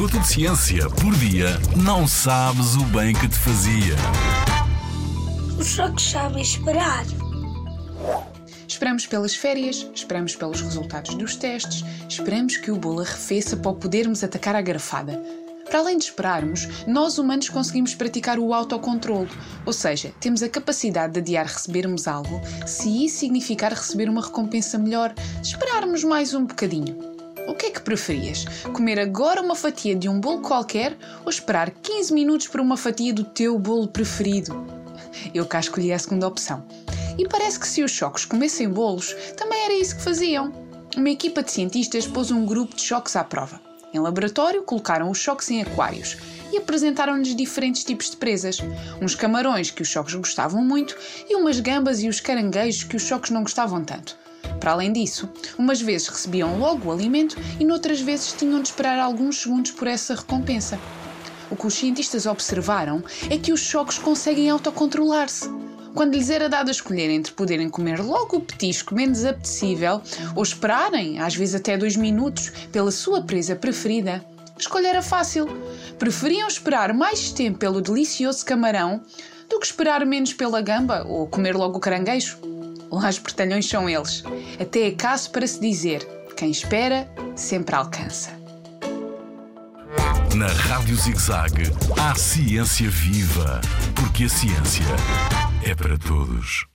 minuto de ciência por dia, não sabes o bem que te fazia. Os choques sabem esperar. Esperamos pelas férias, esperamos pelos resultados dos testes, esperamos que o bolo arrefeça para o podermos atacar à garfada. Para além de esperarmos, nós humanos conseguimos praticar o autocontrolo, ou seja, temos a capacidade de adiar recebermos algo se isso significar receber uma recompensa melhor, esperarmos mais um bocadinho. O que é que preferias? Comer agora uma fatia de um bolo qualquer ou esperar 15 minutos por uma fatia do teu bolo preferido? Eu cá escolhi a segunda opção. E parece que se os choques comessem bolos, também era isso que faziam. Uma equipa de cientistas pôs um grupo de choques à prova. Em laboratório, colocaram os choques em aquários e apresentaram-lhes diferentes tipos de presas. Uns camarões que os choques gostavam muito e umas gambas e os caranguejos que os choques não gostavam tanto. Para além disso, umas vezes recebiam logo o alimento e noutras vezes tinham de esperar alguns segundos por essa recompensa. O que os cientistas observaram é que os choques conseguem autocontrolar-se. Quando lhes era dado a escolher entre poderem comer logo o petisco menos apetecível ou esperarem, às vezes até dois minutos, pela sua presa preferida, a escolha era fácil. Preferiam esperar mais tempo pelo delicioso camarão do que esperar menos pela gamba ou comer logo o caranguejo. Lá os portalhões são eles. Até é caso para se dizer: quem espera sempre alcança. Na Rádio ZigZag, há ciência viva, porque a ciência é para todos.